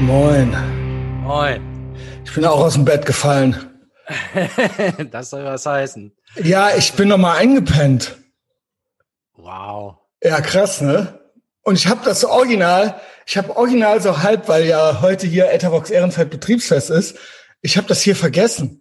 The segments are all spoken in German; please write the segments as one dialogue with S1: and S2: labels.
S1: Moin.
S2: Moin.
S1: Ich bin auch aus dem Bett gefallen.
S2: das soll was heißen.
S1: Ja, ich bin noch mal eingepennt.
S2: Wow.
S1: Ja, krass, ne? Und ich habe das Original, ich habe Original so halb, weil ja heute hier Etavox Ehrenfeld Betriebsfest ist. Ich habe das hier vergessen.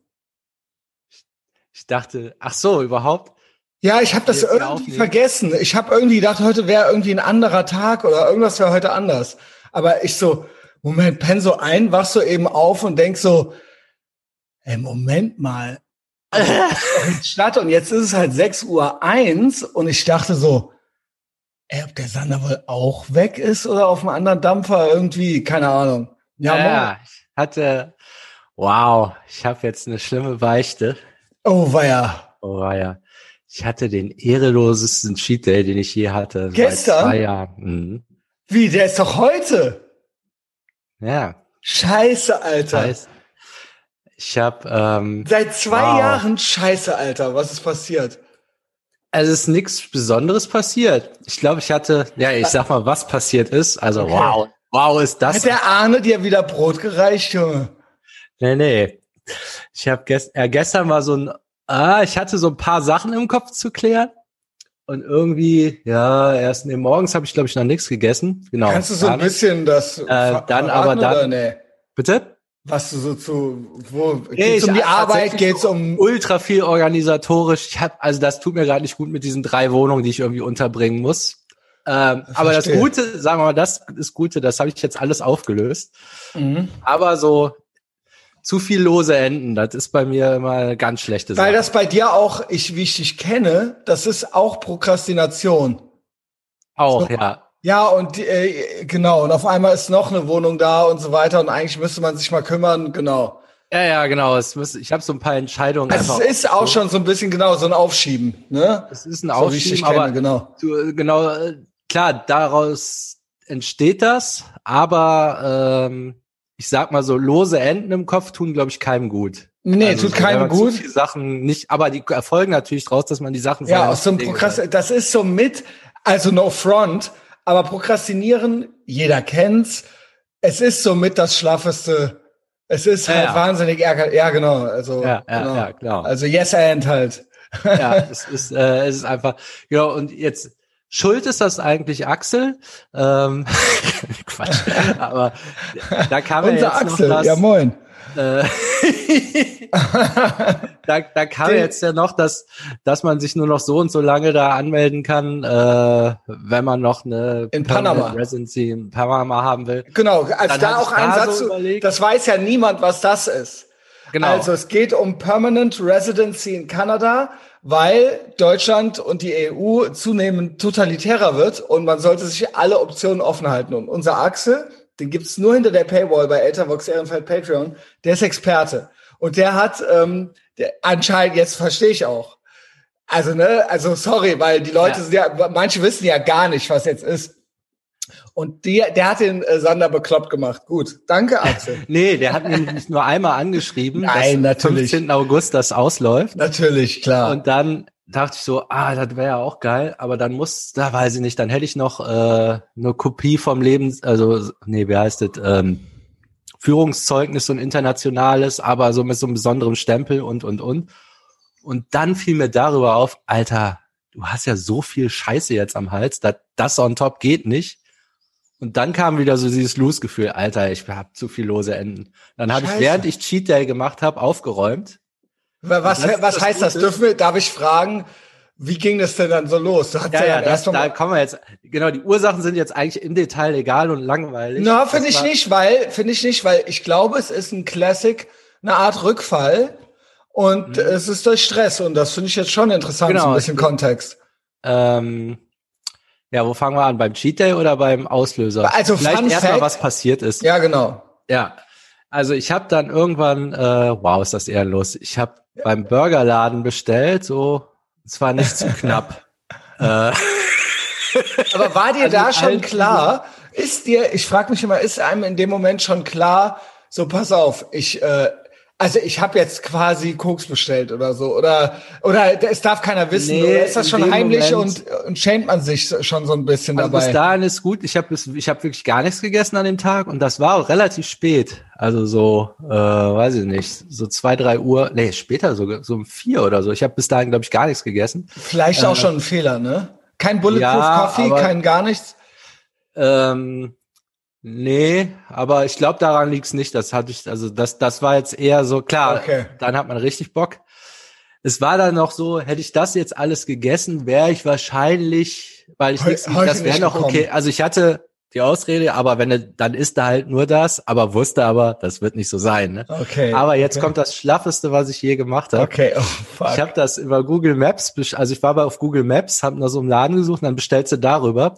S2: Ich dachte, ach so, überhaupt?
S1: Ja, ich habe das irgendwie vergessen. Ich habe irgendwie gedacht, heute wäre irgendwie ein anderer Tag oder irgendwas wäre heute anders. Aber ich so, Moment, penn so ein, wach so eben auf und denk so, ey, Moment mal. Stadt und jetzt ist es halt 6 Uhr eins und ich dachte so, ey, ob der Sander wohl auch weg ist oder auf einem anderen Dampfer irgendwie, keine Ahnung. Ja,
S2: Ja, ich hatte, wow, ich habe jetzt eine schlimme Beichte.
S1: Oh, ja.
S2: Oh ja. Ich hatte den ehrelosesten Cheat Day, den ich je hatte.
S1: Gestern?
S2: Seit zwei Jahren. Mhm.
S1: Wie, der ist doch heute.
S2: Ja,
S1: Scheiße, Alter.
S2: heißt, ich habe, ähm,
S1: Seit zwei
S2: Wow.
S1: Jahren Scheiße, Alter. Was ist passiert?
S2: also es ist nichts Besonderes passiert. Ich glaube, ich hatte, ja, ich sag mal, was passiert ist. Also
S1: Okay.
S2: wow, wow ist das.
S1: Hat der Arne dir wieder Brot gereicht, Junge?
S2: Nee, nee. Ich habe gest äh, gestern war so ein, ah, ich hatte so ein paar Sachen im Kopf zu klären. Und irgendwie, ja, erst nee, morgens habe ich, glaube ich, noch nichts gegessen. Genau.
S1: Kannst du so ein bisschen das ver-
S2: dann aber dann-
S1: nee?
S2: Bitte?
S1: Was du so zu, wo,
S2: Nee,
S1: geht's um die Arbeit, geht's
S2: so
S1: um,
S2: Ultra viel organisatorisch. Ich hab, also das tut mir gerade nicht gut mit diesen drei Wohnungen, die ich irgendwie unterbringen muss. Ähm, aber das. Gute, sagen wir mal, das ist Gute, das habe ich jetzt alles aufgelöst.
S1: Mhm.
S2: Aber so zu viel lose Enden, das ist bei mir immer eine ganz schlechte Sache.
S1: weil das bei dir auch, ich, wie ich dich kenne, das ist auch Prokrastination.
S2: auch,
S1: so-
S2: ja.
S1: Ja, und äh, genau, und auf einmal ist noch eine Wohnung da und so weiter und eigentlich müsste man sich mal kümmern, genau.
S2: Ja, ja, genau. Es muss, ich habe so ein paar Entscheidungen.
S1: Also es ist auch schon so ein bisschen genau so ein Aufschieben, ne?
S2: Es ist ein
S1: So
S2: Aufschieben, aber
S1: kenne, genau.
S2: du, genau, äh, klar, daraus entsteht das, aber ähm, ich sag mal so, lose Enden im Kopf tun, glaube ich, keinem gut.
S1: Nee,
S2: Also
S1: tut keinem gut.
S2: Zu viele Sachen nicht, aber die erfolgen natürlich draus, dass man die Sachen
S1: Ja, aus so einem Prokrast das ist so mit, also no front, aber Prokrastinieren, jeder kennt's. Es ist so mit das schlaffeste. Es ist
S2: Ja,
S1: halt
S2: ja.
S1: wahnsinnig ärger. Ja, genau. Also,
S2: Ja,
S1: genau.
S2: ja, klar.
S1: Also yes and halt.
S2: ja, es ist, äh, es ist einfach, ja, und jetzt, Schuld ist das eigentlich Axel, ähm, Quatsch, aber da kam ja
S1: Unser
S2: jetzt
S1: Axel,
S2: noch das,
S1: ja moin.
S2: Äh, da, da kam
S1: Den-
S2: jetzt ja noch, dass, dass man sich nur noch so und so lange da anmelden kann, äh, wenn man noch eine
S1: In
S2: Permanent
S1: Panama.
S2: Residency in Panama haben will.
S1: Genau, also
S2: Dann
S1: da auch ein Satz
S2: so
S1: zu, das weiß ja niemand, was das ist.
S2: Genau.
S1: Also es geht um Permanent Residency in Kanada, weil Deutschland und die EU zunehmend totalitärer wird und man sollte sich alle Optionen offen halten. Und unser Axel, den gibt's nur hinter der Paywall bei Ethervox Ehrenfeld Patreon, der ist Experte. Und der hat, ähm, der, anscheinend, jetzt verstehe ich auch. Also, ne, also sorry, weil die Leute
S2: Ja.
S1: sind ja, manche wissen ja gar nicht, was jetzt ist. Und der, der hat den äh, Sander bekloppt gemacht. Gut, danke Axel.
S2: nee, der hat mich nicht nur einmal angeschrieben,
S1: Nein,
S2: dass
S1: natürlich.
S2: 15. August das ausläuft.
S1: Natürlich, klar.
S2: Und dann dachte ich so, ah, das wäre ja auch geil, aber dann muss, da weiß ich nicht, dann hätte ich noch äh, eine Kopie vom Lebens, also nee, wie heißt das, ähm, Führungszeugnis und internationales, aber so mit so einem besonderen Stempel und und und. Und dann fiel mir darüber auf, Alter, du hast ja so viel Scheiße jetzt am Hals, dass das on top geht nicht. Und dann kam wieder so dieses Lose-Gefühl, Alter, ich hab zu viel lose Enden. Dann habe ich, während ich Cheat Day gemacht habe, aufgeräumt.
S1: Wa- Was,
S2: Das
S1: was
S2: das
S1: heißt das? Dürfen wir, darf ich fragen, wie ging das denn dann so los? Hast
S2: Ja, ja, das, da kommen wir jetzt. Genau, die Ursachen sind jetzt eigentlich im Detail egal und langweilig.
S1: Na, finde ich nicht, weil, finde ich nicht, weil ich glaube, es ist ein Classic, eine Art Rückfall und es ist durch Stress und das finde ich jetzt schon interessant,
S2: Mhm. Genau,
S1: so ein bisschen Kontext.
S2: Ähm, ja, wo fangen wir an? Beim Cheat Day oder beim Auslöser?
S1: Also,
S2: Vielleicht erstmal, was passiert ist.
S1: Ja, genau.
S2: Ja. Also ich habe dann irgendwann, äh, wow, ist das ehrenlos. Ich habe beim Burgerladen bestellt, so, es war nicht zu knapp. äh,
S1: Aber war dir
S2: Also
S1: da schon klar, ist dir, ich frage mich immer, ist einem in dem Moment schon klar, so pass auf, ich, äh, Also ich habe jetzt quasi Koks bestellt oder so oder oder es darf keiner wissen
S2: Nee,
S1: oder ist das schon heimlich
S2: Moment-
S1: und, und schämt man sich schon so ein bisschen
S2: Also bis
S1: dabei?
S2: dahin ist gut. Ich habe ich hab wirklich gar nichts gegessen an dem Tag und das war auch relativ spät. Also so, äh, weiß ich nicht, so zwei, drei Uhr, nee, später sogar, so um vier oder so. Ich habe bis dahin, glaube ich, gar nichts gegessen.
S1: Vielleicht auch schon ein Fehler, ne? Kein Bulletproof
S2: Ja,
S1: Coffee, kein gar nichts.
S2: Ähm, nee, aber ich glaube, daran liegt's nicht. Das hatte ich, also das, das war jetzt eher so, klar,
S1: Okay.
S2: dann hat man richtig Bock. Es war dann noch so, hätte ich das jetzt alles gegessen, wäre ich wahrscheinlich, weil ich nichts, das wäre noch
S1: gekommen.
S2: okay. Also ich hatte die Ausrede, aber wenn du, dann isst du halt nur das, aber wusste aber, das wird nicht so sein. Ne?
S1: Okay.
S2: Aber jetzt
S1: okay.
S2: kommt das Schlaffeste, was ich je gemacht habe.
S1: Okay, oh fuck.
S2: Ich habe das über Google Maps, also ich war bei auf Google Maps, habe nach so einem Laden gesucht, und dann bestellst du darüber.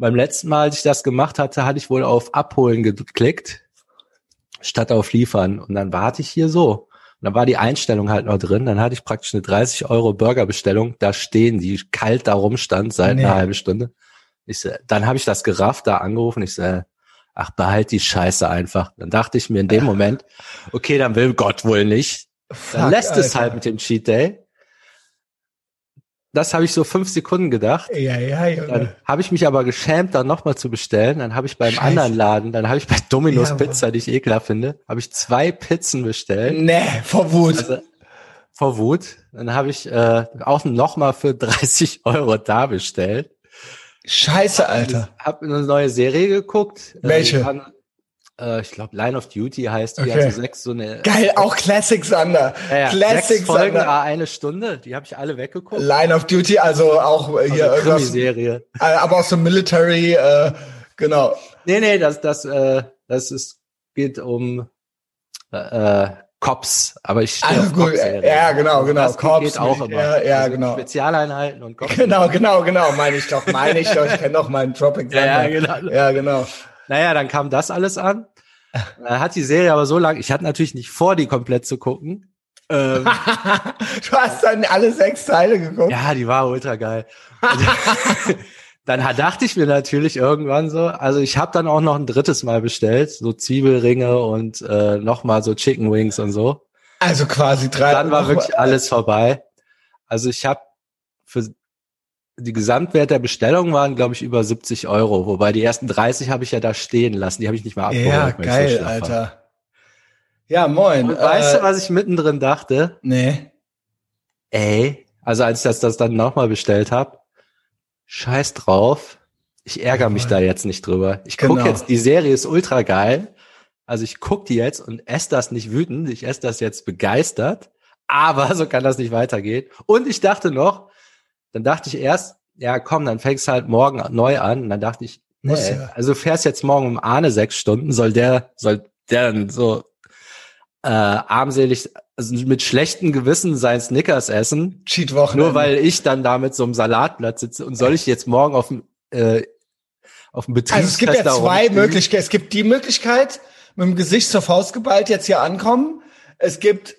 S2: Beim letzten Mal, als ich das gemacht hatte, hatte ich wohl auf Abholen geklickt, statt auf Liefern. Und dann warte ich hier so. Und dann war die Einstellung halt noch drin. Dann hatte ich praktisch eine 30 Euro Burgerbestellung da stehen, die kalt da rumstand seit
S1: Nee.
S2: einer halben Stunde. Ich dann habe ich das gerafft, da angerufen. Ich so, ach, behalt die Scheiße einfach. Dann dachte ich mir in dem Moment, okay, dann will Gott wohl nicht. Dann
S1: Fuck,
S2: lässt es
S1: Alter.
S2: halt mit dem Cheat Day. Das habe ich so fünf Sekunden gedacht.
S1: Ja, ja,
S2: Dann
S1: Junge.
S2: habe ich mich aber geschämt, dann nochmal zu bestellen. Dann habe ich beim
S1: Scheiße.
S2: anderen Laden, dann habe ich bei Domino's
S1: Ja,
S2: Pizza, die ich ekelhaft finde, habe ich zwei Pizzen bestellt.
S1: Nee, vor Wut.
S2: Also, vor Wut. Dann habe ich äh, auch nochmal für 30 Euro da bestellt.
S1: Scheiße, Alter.
S2: Habe eine neue Serie geguckt. Äh,
S1: Welche?
S2: waren, äh, ich glaube, Line of Duty heißt die.
S1: Okay.
S2: Also sechs, so eine
S1: Geil, auch Classic Sander.
S2: ja,
S1: Classic
S2: sechs Folgen,
S1: Sander.
S2: ah, eine Stunde. Die habe ich alle weggeguckt.
S1: Line of Duty, also auch äh, hier
S2: also
S1: irgendwas,
S2: Krimiserie.
S1: äh, aber auch so Military, äh, genau.
S2: Nee, nee, das, das, äh, das ist, geht um äh, Cops, aber ich stehe
S1: Also gut, ja, genau, genau.
S2: Das
S1: Cops,
S2: geht auch immer.
S1: ja, ja,
S2: also
S1: genau.
S2: Spezialeinheiten und Cops.
S1: Genau, genau, genau, meine ich doch, meine ich doch. Ich kenne doch meinen Tropic
S2: Ja, ja, genau.
S1: Ja, genau.
S2: Naja, dann kam das alles an. Dann hat die Serie aber so lang, ich hatte natürlich nicht vor, die komplett zu gucken. Ähm,
S1: du hast dann alle sechs Teile geguckt.
S2: ja, die war ultra geil. Dann dachte ich mir natürlich irgendwann so, also ich habe dann auch noch ein drittes Mal bestellt, so Zwiebelringe und äh, nochmal so Chicken Wings und so.
S1: Also quasi drei.
S2: dann war wirklich alles vorbei. Also ich habe für die Gesamtwert der Bestellung waren, glaube ich, über 70 Euro. Wobei die ersten 30 habe ich ja da stehen lassen. Die habe ich nicht mal abgeholt.
S1: Ja,
S2: so
S1: geil,
S2: war.
S1: Alter. Ja, moin.
S2: Und weißt
S1: äh,
S2: du, was ich mittendrin dachte?
S1: Nee.
S2: Ey, also als ich das, das dann nochmal bestellt habe, scheiß drauf. Ich ärgere mich da jetzt nicht drüber. Ich guck
S1: Genau.
S2: jetzt, die Serie ist ultra geil. Also ich guck die jetzt und esse das nicht wütend. Ich esse das jetzt begeistert. Aber so kann das nicht weitergehen. Und ich dachte noch, dann dachte ich erst, ja komm, dann fängst du halt morgen neu an. Und dann dachte ich, nee,
S1: ja.
S2: also fährst jetzt morgen um Ahne sechs Stunden, soll der, soll der dann so äh, armselig, also mit schlechtem Gewissen sein Snickers essen,
S1: Cheat-Woche.
S2: nur weil ich dann da mit so einem Salatblatt sitze und soll ich jetzt morgen auf dem äh, auf dem Betrieb
S1: Also es gibt ja zwei Möglichkeiten. Es gibt die Möglichkeit, mit dem Gesicht zur Faust geballt jetzt hier ankommen. Es gibt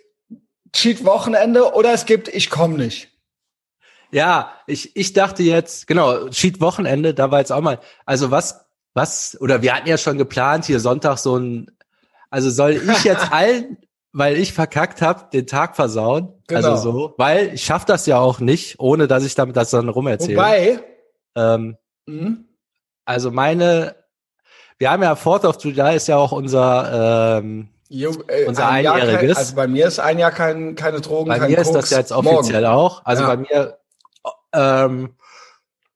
S1: Cheat-Wochenende oder es gibt Ich komm nicht.
S2: Ja, ich, ich dachte jetzt, genau, Cheat Wochenende, da war jetzt auch mal, also was, was, oder wir hatten ja schon geplant, hier Sonntag so ein, also soll ich jetzt allen, weil ich verkackt habe, den Tag versauen?
S1: Genau.
S2: Also so, weil ich schaff das ja auch nicht, ohne dass ich damit das dann rumerzähle.
S1: Wobei,
S2: ähm,
S1: hm,
S2: also meine, wir haben ja Fourth of July ist ja auch unser, ähm,
S1: Jo- äh,
S2: Unser
S1: ein
S2: Einjähriges.
S1: Kein, also bei mir ist ein Jahr kein, keine Drogen,
S2: Bei
S1: kein
S2: mir ist
S1: Koks.
S2: das ja jetzt
S1: Morgen.
S2: offiziell auch. Also
S1: Ja.
S2: bei mir, ähm,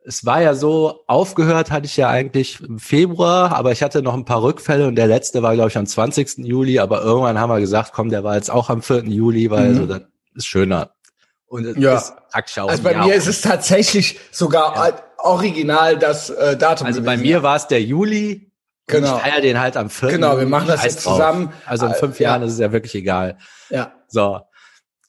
S2: es war ja so, aufgehört hatte ich ja eigentlich im Februar, aber ich hatte noch ein paar Rückfälle und der letzte war, glaube ich, am 20. Juli, aber irgendwann haben wir gesagt, komm, der war jetzt auch am 4. Juli, weil
S1: Mhm.
S2: so, das ist schöner. Und es
S1: Ja.
S2: ist
S1: Also bei
S2: Jahr.
S1: mir ist es tatsächlich sogar original das äh, Datum.
S2: also bei mir war es der Juli.
S1: Genau.
S2: Ich feiere den halt am 4.
S1: Genau, wir machen das
S2: Scheiß
S1: jetzt
S2: drauf.
S1: zusammen.
S2: Also in
S1: Äh,
S2: fünf
S1: ja.
S2: Jahren ist es ja wirklich egal.
S1: Ja.
S2: So.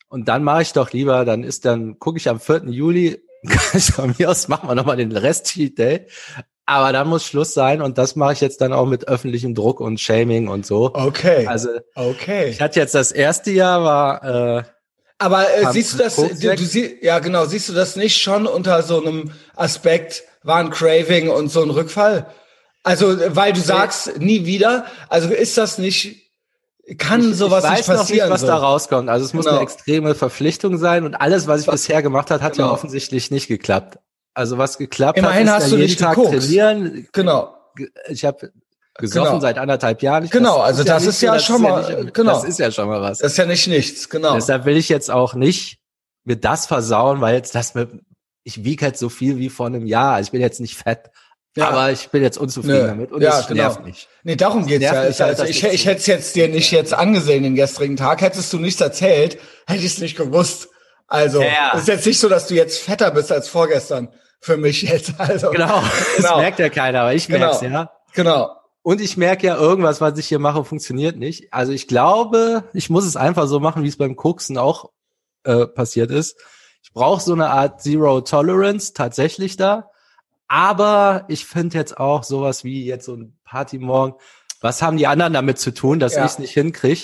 S2: Und dann mache ich doch lieber, dann ist dann, gucke ich am 4. Juli, von mir aus machen wir nochmal den Rest Cheat Day. Aber dann muss Schluss sein und das mache ich jetzt dann auch mit öffentlichem Druck und Shaming und so.
S1: Okay.
S2: Also
S1: okay.
S2: ich hatte jetzt das erste Jahr war, äh,
S1: Aber äh, siehst du das, du, du sie, ja genau, siehst du das nicht schon unter so einem Aspekt, war ein Craving und so ein Rückfall? Also, weil du sagst, nie wieder, also ist das nicht, kann
S2: ich,
S1: sowas
S2: ich weiß
S1: nicht passieren.
S2: Noch nicht, was
S1: so.
S2: da rauskommt. Also es muss
S1: Genau.
S2: eine extreme Verpflichtung sein und alles, was ich bisher gemacht habe, hat
S1: Genau.
S2: ja offensichtlich nicht geklappt. Also was geklappt
S1: Immerhin
S2: hat, ist
S1: hast
S2: ja
S1: du
S2: jeden
S1: nicht
S2: Tag
S1: gekokst.
S2: trainieren.
S1: Genau.
S2: Ich habe gesoffen
S1: Genau.
S2: seit anderthalb Jahren.
S1: Genau, also das ist ja
S2: das
S1: schon
S2: ja
S1: mal-
S2: nicht-
S1: genau.
S2: Das ist ja schon mal was.
S1: Das ist ja nicht nichts, genau.
S2: Deshalb will ich jetzt auch nicht mir das versauen, weil jetzt das mit, ich wiege halt so viel wie vor einem Jahr. Ich bin jetzt nicht fett,
S1: Ja.
S2: aber ich bin jetzt unzufrieden
S1: Nö.
S2: damit und
S1: Ja,
S2: es
S1: genau.
S2: nervt mich.
S1: Nee, darum geht's ja.
S2: mich halt,
S1: also ich,
S2: ich
S1: hätte es jetzt dir nicht jetzt angesehen den gestrigen Tag. Hättest du nichts erzählt, hätte ich es nicht gewusst. Also,
S2: Ja,
S1: ist jetzt nicht so, dass du jetzt fetter bist als vorgestern. Für mich jetzt. Also,
S2: Genau,
S1: Genau.
S2: das merkt ja keiner, aber ich
S1: Genau.
S2: merk's ja.
S1: genau.
S2: Und ich merke ja, irgendwas, was ich hier mache, funktioniert nicht. Also ich glaube, ich muss es einfach so machen, wie es beim Koksen auch äh, passiert ist. Ich brauche so eine Art Zero Tolerance tatsächlich da. Aber ich finde jetzt auch sowas wie jetzt so ein Partymorgen. Was haben die anderen damit zu tun, dass
S1: Ja.
S2: ich es nicht hinkriege?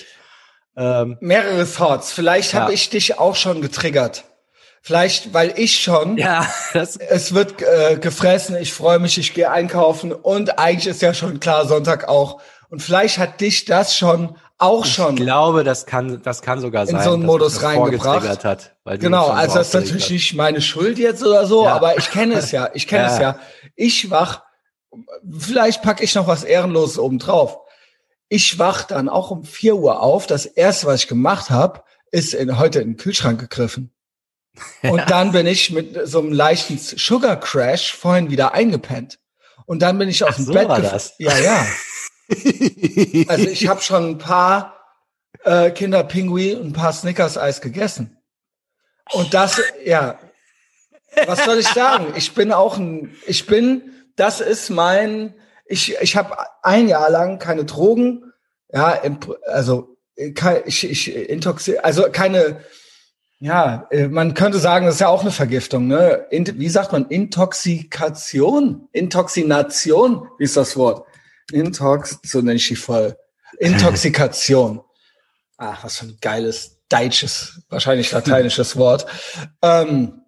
S2: Ähm,
S1: Mehrere Thoughts. Vielleicht
S2: Ja.
S1: habe ich dich auch schon getriggert. Vielleicht, weil ich schon
S2: ja, das,
S1: es wird äh, gefressen, ich freue mich, ich gehe einkaufen und eigentlich ist ja schon klar Sonntag auch. Und vielleicht hat dich das schon auch schon.
S2: ich glaube, das kann, das kann sogar
S1: In
S2: sein.
S1: so einen
S2: dass
S1: Modus
S2: das
S1: reingebracht.
S2: Hat,
S1: Genau, also
S2: so
S1: das ist natürlich nicht meine Schuld jetzt oder so,
S2: Ja.
S1: aber ich kenne es ja, ich kenne
S2: Ja.
S1: es ja. Ich wach, vielleicht packe ich noch was Ehrenloses oben drauf. Ich wach dann auch um 4 Uhr auf. Das erste, was ich gemacht habe, ist in, heute in den Kühlschrank gegriffen. Und dann bin ich mit so einem leichten Sugar Crash vorhin wieder eingepennt. Und dann bin ich aus
S2: Ach,
S1: dem
S2: so
S1: Bett
S2: war das.
S1: Ja, ja. Also ich habe schon ein paar äh, Kinderpingui und ein paar Snickers-Eis gegessen. Und das, ja, was soll ich sagen? Ich bin auch ein, ich bin, das ist mein, ich, ich habe ein Jahr lang keine Drogen, ja, also kein, ich, ich intoxi, also keine, ja, äh, man könnte sagen, das ist ja auch eine Vergiftung, ne? Wie sagt man? Intoxikation? Intoxination? Wie ist das Wort? Intox, so nenne ich die voll. Intoxikation. Ach, was für ein geiles deutsches, wahrscheinlich lateinisches Wort. Ähm,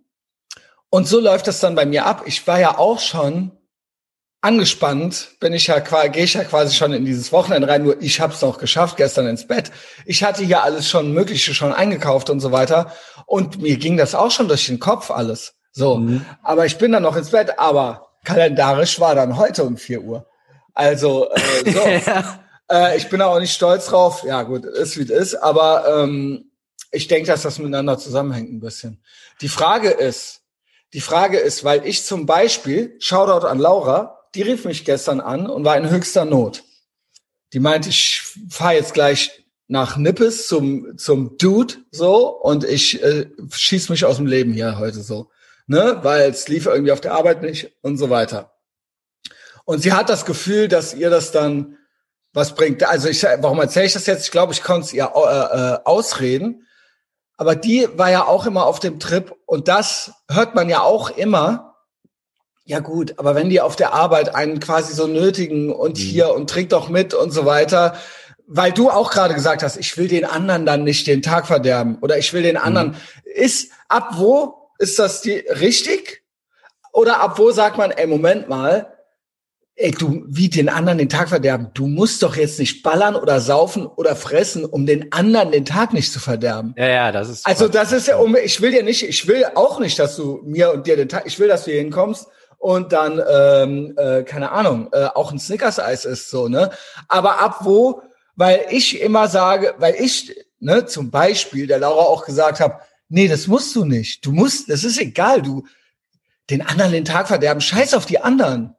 S1: und so läuft das dann bei mir ab. Ich war ja auch schon angespannt, bin ich ja quasi, gehe ich ja quasi schon in dieses Wochenende rein, nur ich habe es noch geschafft, gestern ins Bett. Ich hatte hier alles schon Mögliche schon eingekauft und so weiter. Und mir ging das auch schon durch den Kopf alles. So.
S2: Mhm.
S1: Aber ich bin dann noch ins Bett, aber kalendarisch war dann heute um 4 Uhr. Also, äh, so.
S2: ja.
S1: Äh, ich bin auch nicht stolz drauf. Ja, gut, ist wie es ist. Aber ähm, ich denke, dass das miteinander zusammenhängt ein bisschen. Die Frage ist, die Frage ist, weil ich zum Beispiel, Shoutout an Laura, die rief mich gestern an und war in höchster Not. Die meinte, ich fahre jetzt gleich nach Nippes zum, zum Dude so und ich äh, schieß mich aus dem Leben hier heute so. Ne? Weil es lief irgendwie auf der Arbeit nicht und so weiter. Und sie hat das Gefühl, dass ihr das dann was bringt. Also ich, warum erzähle ich das jetzt? Ich glaube, ich konnte es ihr äh, äh, ausreden. Aber die war ja auch immer auf dem Trip und das hört man ja auch immer. Ja gut, aber wenn die auf der Arbeit einen quasi so nötigen und
S2: Mhm.
S1: hier und trink doch mit und so weiter, weil du auch gerade gesagt hast, ich will den anderen dann nicht den Tag verderben oder ich will den anderen. Ist ab wo ist das die richtig? Oder ab wo sagt man, ey Moment mal, ey du wie den anderen den Tag verderben? Du musst doch jetzt nicht ballern oder saufen oder fressen, um den anderen den Tag nicht zu verderben.
S2: ja, ja, das ist.
S1: Also das ist ja, um, ich will dir nicht, ich will auch nicht, dass du mir und dir den Tag, ich will, dass du hier hinkommst und dann, ähm, äh, keine Ahnung, äh, auch ein Snickers-Eis ist so, ne? Aber ab wo, weil ich immer sage, weil ich, ne, zum Beispiel der Laura auch gesagt habe, nee, das musst du nicht. Du musst, das ist egal, du den anderen den Tag verderben, scheiß auf die anderen.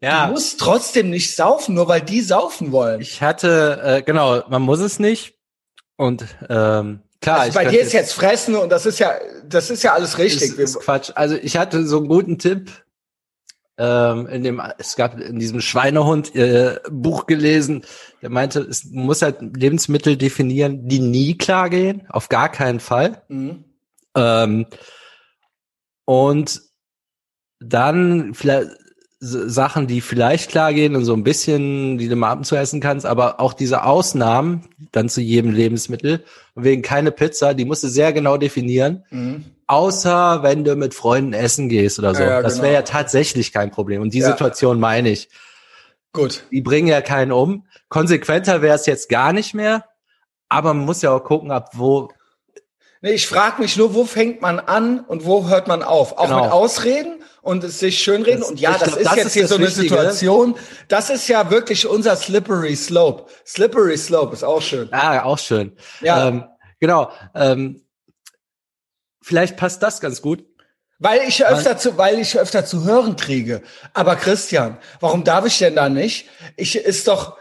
S2: Ja,
S1: Du musst trotzdem nicht saufen, nur weil die saufen wollen.
S2: ich hatte, äh, genau, man muss es nicht. Und ähm, klar,
S1: also bei dir ist jetzt fressen und das ist ja, das ist ja alles richtig.
S2: Ist, ist Quatsch. Also ich hatte so einen guten Tipp. Ähm, in dem, es gab in diesem Schweinehund äh, Buch gelesen, der meinte, es muss halt Lebensmittel definieren, die nie klar gehen, auf gar keinen Fall.
S1: mhm.
S2: Ähm, und dann vielleicht Sachen, die vielleicht klar gehen und so ein bisschen, die du mal ab und zu essen kannst, aber auch diese Ausnahmen dann zu jedem Lebensmittel. Wegen keine Pizza, die musst du sehr genau definieren.
S1: Mhm.
S2: Außer wenn du mit Freunden essen gehst oder so.
S1: Ja, ja,
S2: das
S1: genau.
S2: wäre ja tatsächlich kein Problem. Und die
S1: Ja.
S2: Situation meine ich.
S1: Gut.
S2: Die bringen ja keinen um. Konsequenter wäre es jetzt gar nicht mehr. Aber man muss ja auch gucken, ab wo.
S1: Nee, ich frage mich nur, wo fängt man an und wo hört man auf? Auch
S2: Genau.
S1: mit Ausreden und es sich schönreden.
S2: Das-
S1: und ja, das
S2: glaub,
S1: ist
S2: das
S1: jetzt
S2: ist
S1: hier so eine
S2: Wichtige.
S1: Situation. Das ist ja wirklich unser Slippery Slope. Slippery Slope ist auch schön.
S2: Ah, auch schön.
S1: Ja.
S2: Ähm, genau. Ähm, vielleicht passt das ganz gut.
S1: Weil ich öfter zu, weil ich öfter zu hören kriege. Aber Christian, warum darf ich denn da nicht? Ich ist doch,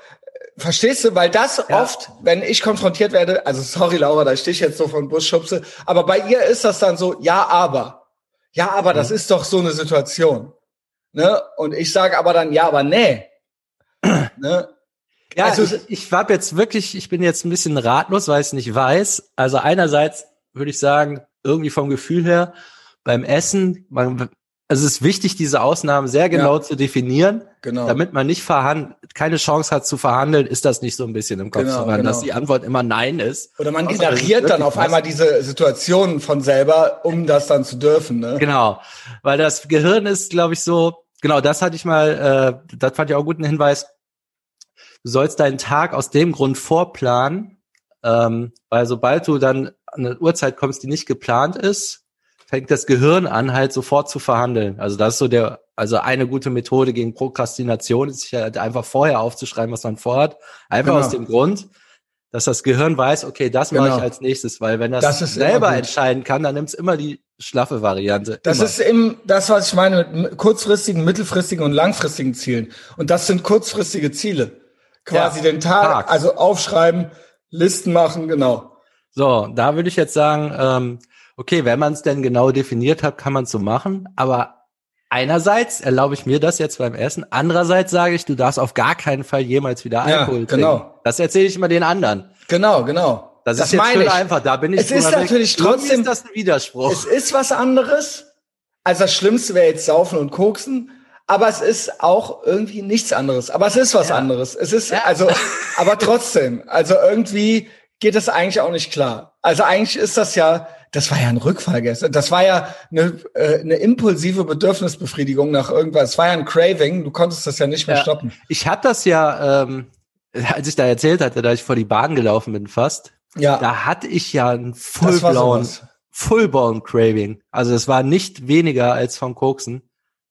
S1: verstehst du, weil das
S2: Ja.
S1: oft, wenn ich konfrontiert werde, also sorry Laura, da ich dich jetzt so von Bus schubse, aber bei ihr ist das dann so, ja, aber. Ja, aber das
S2: Mhm.
S1: ist doch so eine Situation. Ne? Und ich sage aber dann, ja, aber nee. ne?
S2: Ja,
S1: Also-
S2: ich, ich war jetzt wirklich, ich bin jetzt ein bisschen ratlos, weil ich es nicht weiß. Also einerseits würde ich sagen, irgendwie vom Gefühl her, beim Essen, man, es ist wichtig, diese Ausnahmen sehr genau zu definieren,
S1: Genau.
S2: damit man nicht verhandeln, keine Chance hat zu verhandeln, ist das nicht so ein bisschen im Kopf,
S1: Genau,
S2: sondern
S1: genau.
S2: dass die Antwort immer Nein ist.
S1: Oder man
S2: Außer,
S1: generiert dann auf einmal diese Situationen von selber, um das dann zu dürfen. Ne?
S2: Genau, weil das Gehirn ist, glaube ich, so, genau, das hatte ich mal, äh, das fand ich auch einen guten Hinweis. Du sollst deinen Tag aus dem Grund vorplanen, ähm, weil sobald du dann an eine Uhrzeit kommst, die nicht geplant ist, fängt das Gehirn an, halt sofort zu verhandeln. Also das ist so der, also eine gute Methode gegen Prokrastination ist, sich halt einfach vorher aufzuschreiben, was man vorhat. Einfach
S1: Genau.
S2: aus dem Grund, dass das Gehirn weiß, okay, das mache
S1: Genau.
S2: ich als nächstes, weil wenn das,
S1: Das
S2: selber entscheiden kann, dann nimmst immer die schlaffe Variante.
S1: Das
S2: immer.
S1: ist eben das, was ich meine mit kurzfristigen, mittelfristigen und langfristigen Zielen. Und das sind kurzfristige Ziele. Quasi
S2: Ja,
S1: den Tag,
S2: Tag.
S1: also aufschreiben, Listen machen, genau.
S2: So, da würde ich jetzt sagen, ähm, okay, wenn man es denn genau definiert hat, kann man es so machen. Aber einerseits erlaube ich mir das jetzt beim Essen. Andererseits sage ich, du darfst auf gar keinen Fall jemals wieder
S1: Ja,
S2: Alkohol
S1: genau.
S2: trinken. Das erzähle ich immer den anderen.
S1: Genau, genau.
S2: Das, ist jetzt schön
S1: ich.
S2: einfach. Da bin ich
S1: Es ist
S2: weg.
S1: natürlich
S2: Irgendwie
S1: trotzdem-
S2: ist das ein Widerspruch.
S1: Es ist was anderes. Also das Schlimmste wäre jetzt Saufen und Koksen. Aber es ist auch irgendwie nichts anderes. Aber es ist was
S2: Ja.
S1: anderes. Es ist,
S2: Ja.
S1: also, aber trotzdem. Also irgendwie geht es eigentlich auch nicht klar. Also eigentlich ist das ja, das war ja ein Rückfall gestern. Das war ja eine, äh, eine impulsive Bedürfnisbefriedigung nach irgendwas. Es war ja ein Craving. Du konntest das ja nicht mehr
S2: Ja.
S1: stoppen.
S2: Ich habe das ja, ähm, als ich da erzählt hatte, da ich vor die Bahn gelaufen bin fast,
S1: Ja,
S2: da hatte ich ja einen fullblauen,
S1: sowas.
S2: fullblawn Craving. Also es war nicht weniger als vom Koksen.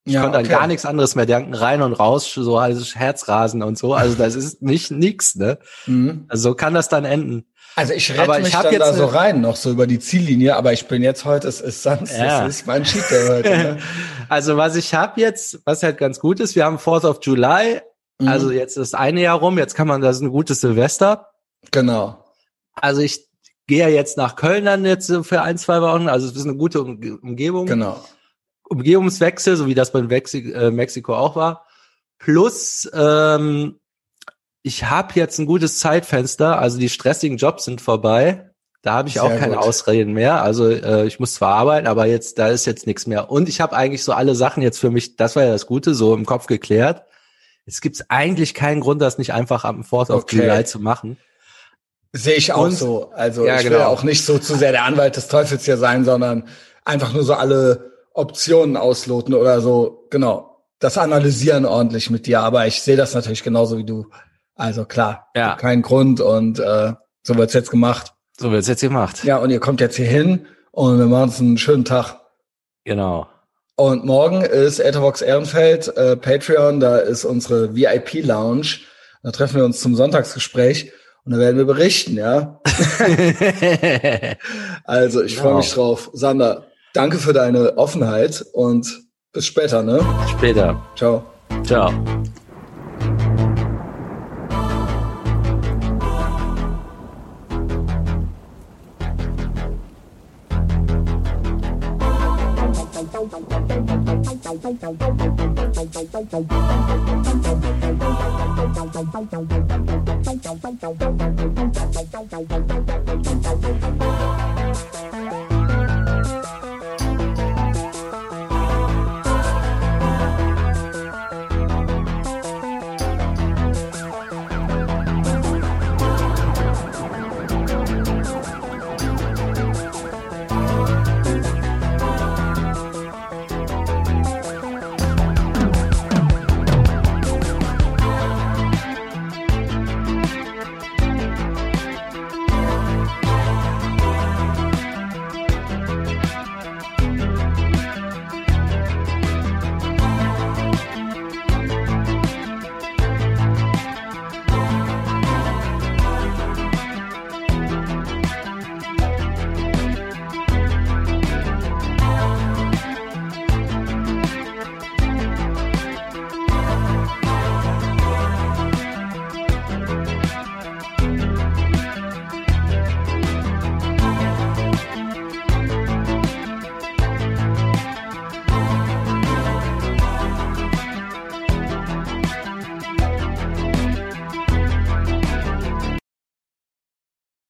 S2: Ich
S1: Ja,
S2: konnte an
S1: okay.
S2: gar nichts anderes mehr denken, rein und raus, so alles Herzrasen und so. Also das ist nicht nix, ne?
S1: Mhm.
S2: Also so kann das dann enden.
S1: Also ich rette
S2: Aber ich
S1: mich
S2: hab
S1: dann
S2: jetzt
S1: da so rein, noch so über die Ziellinie, aber ich bin jetzt heute, es ist sonst,
S2: Ja.
S1: das ist mein Cheat heute. Ne?
S2: Also was ich habe jetzt, was halt ganz gut ist, wir haben 4th of July,
S1: Mhm.
S2: also jetzt ist eine Jahr rum, jetzt kann man, das ist ein gutes Silvester.
S1: Genau.
S2: Also ich gehe ja jetzt nach Köln dann jetzt für ein, zwei Wochen, also es ist eine gute Umge- Umgebung.
S1: Genau.
S2: Umgebungswechsel, so wie das bei Mexi äh, Mexiko auch war. Plus, ähm, ich habe jetzt ein gutes Zeitfenster, also die stressigen Jobs sind vorbei. Da habe ich
S1: Sehr
S2: auch keine
S1: gut.
S2: Ausreden mehr. Also äh, ich muss zwar arbeiten, aber jetzt da ist jetzt nichts mehr. Und ich habe eigentlich so alle Sachen jetzt für mich, das war ja das Gute, so im Kopf geklärt. Es gibt eigentlich keinen Grund, das nicht einfach am 4th of
S1: Okay.
S2: July zu machen.
S1: Sehe ich auch
S2: Und-
S1: so. Also
S2: Ja,
S1: ich will
S2: genau.
S1: auch nicht so zu sehr der Anwalt des Teufels hier sein, sondern einfach nur so alle Optionen ausloten oder so. Genau. Das analysieren ordentlich mit dir. Aber ich sehe das natürlich genauso wie du. Also klar,
S2: Ja.
S1: kein Grund und äh, so wird's jetzt gemacht.
S2: So wird's jetzt gemacht.
S1: Ja, und ihr kommt jetzt hier hin und wir machen uns einen schönen Tag.
S2: Genau.
S1: Und morgen ist Etherbox Ehrenfeld, äh, Patreon, da ist unsere VIP-Lounge. Da treffen wir uns zum Sonntagsgespräch und da werden wir berichten, ja. Also ich freue
S2: Genau.
S1: mich drauf. Sander, danke für deine Offenheit und bis später, ne?
S2: Später.
S1: Ciao.
S2: Ciao.